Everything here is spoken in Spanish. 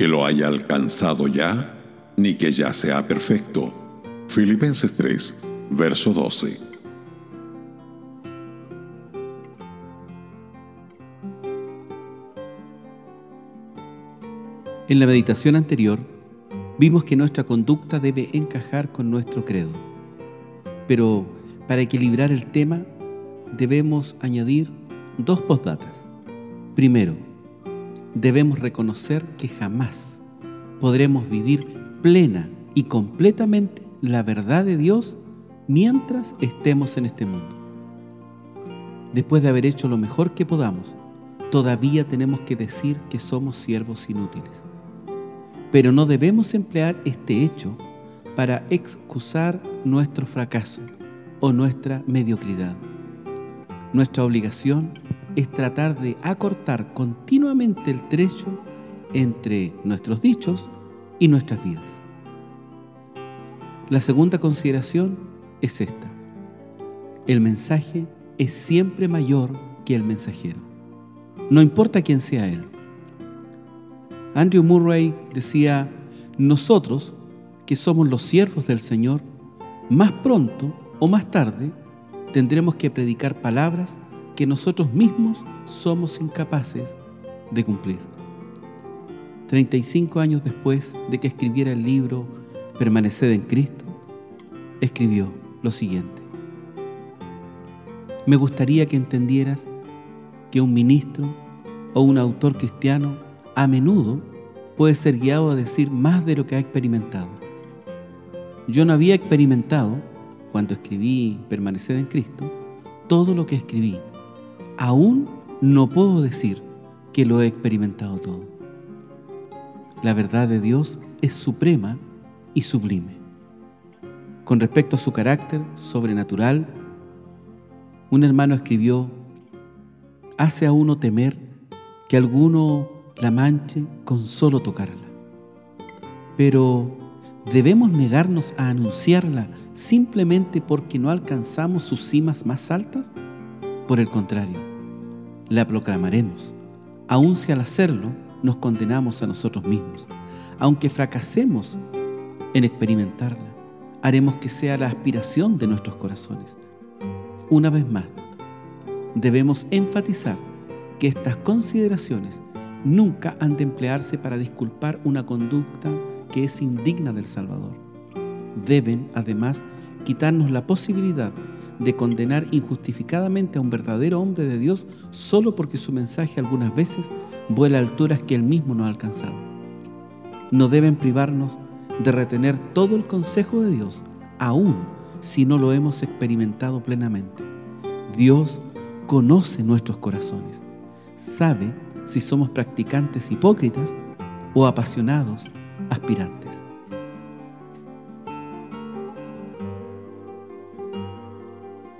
que lo haya alcanzado ya, ni que ya sea perfecto. Filipenses 3, verso 12. En la meditación anterior, vimos que nuestra conducta debe encajar con nuestro credo. Pero para equilibrar el tema, debemos añadir dos postdatas. Primero, debemos reconocer que jamás podremos vivir plena y completamente la verdad de Dios mientras estemos en este mundo. Después de haber hecho lo mejor que podamos, todavía tenemos que decir que somos siervos inútiles. Pero no debemos emplear este hecho para excusar nuestro fracaso o nuestra mediocridad. Nuestra obligación es tratar de acortar continuamente el trecho entre nuestros dichos y nuestras vidas. La segunda consideración es esta. El mensaje es siempre mayor que el mensajero. No importa quién sea él. Andrew Murray decía, nosotros, que somos los siervos del Señor, más pronto o más tarde tendremos que predicar palabras que nosotros mismos somos incapaces de cumplir. 35 años después de que escribiera el libro Permaneced en Cristo, escribió lo siguiente. Me gustaría que entendieras que un ministro o un autor cristiano a menudo puede ser guiado a decir más de lo que ha experimentado. Yo no había experimentado, cuando escribí Permaneced en Cristo, todo lo que escribí. Aún no puedo decir que lo he experimentado todo. La verdad de Dios es suprema y sublime. Con respecto a su carácter sobrenatural, un hermano escribió, hace a uno temer que alguno la manche con solo tocarla. Pero debemos negarnos a anunciarla simplemente porque no alcanzamos sus cimas más altas. Por el contrario, la proclamaremos, aun si al hacerlo nos condenamos a nosotros mismos, aunque fracasemos en experimentarla haremos que sea la aspiración de nuestros corazones. Una vez más, debemos enfatizar que estas consideraciones nunca han de emplearse para disculpar una conducta que es indigna del Salvador. Deben, además, quitarnos la posibilidad de condenar injustificadamente a un verdadero hombre de Dios solo porque su mensaje algunas veces vuela a alturas que él mismo no ha alcanzado. No deben privarnos de retener todo el consejo de Dios, aun si no lo hemos experimentado plenamente. Dios conoce nuestros corazones, sabe si somos practicantes hipócritas o apasionados aspirantes.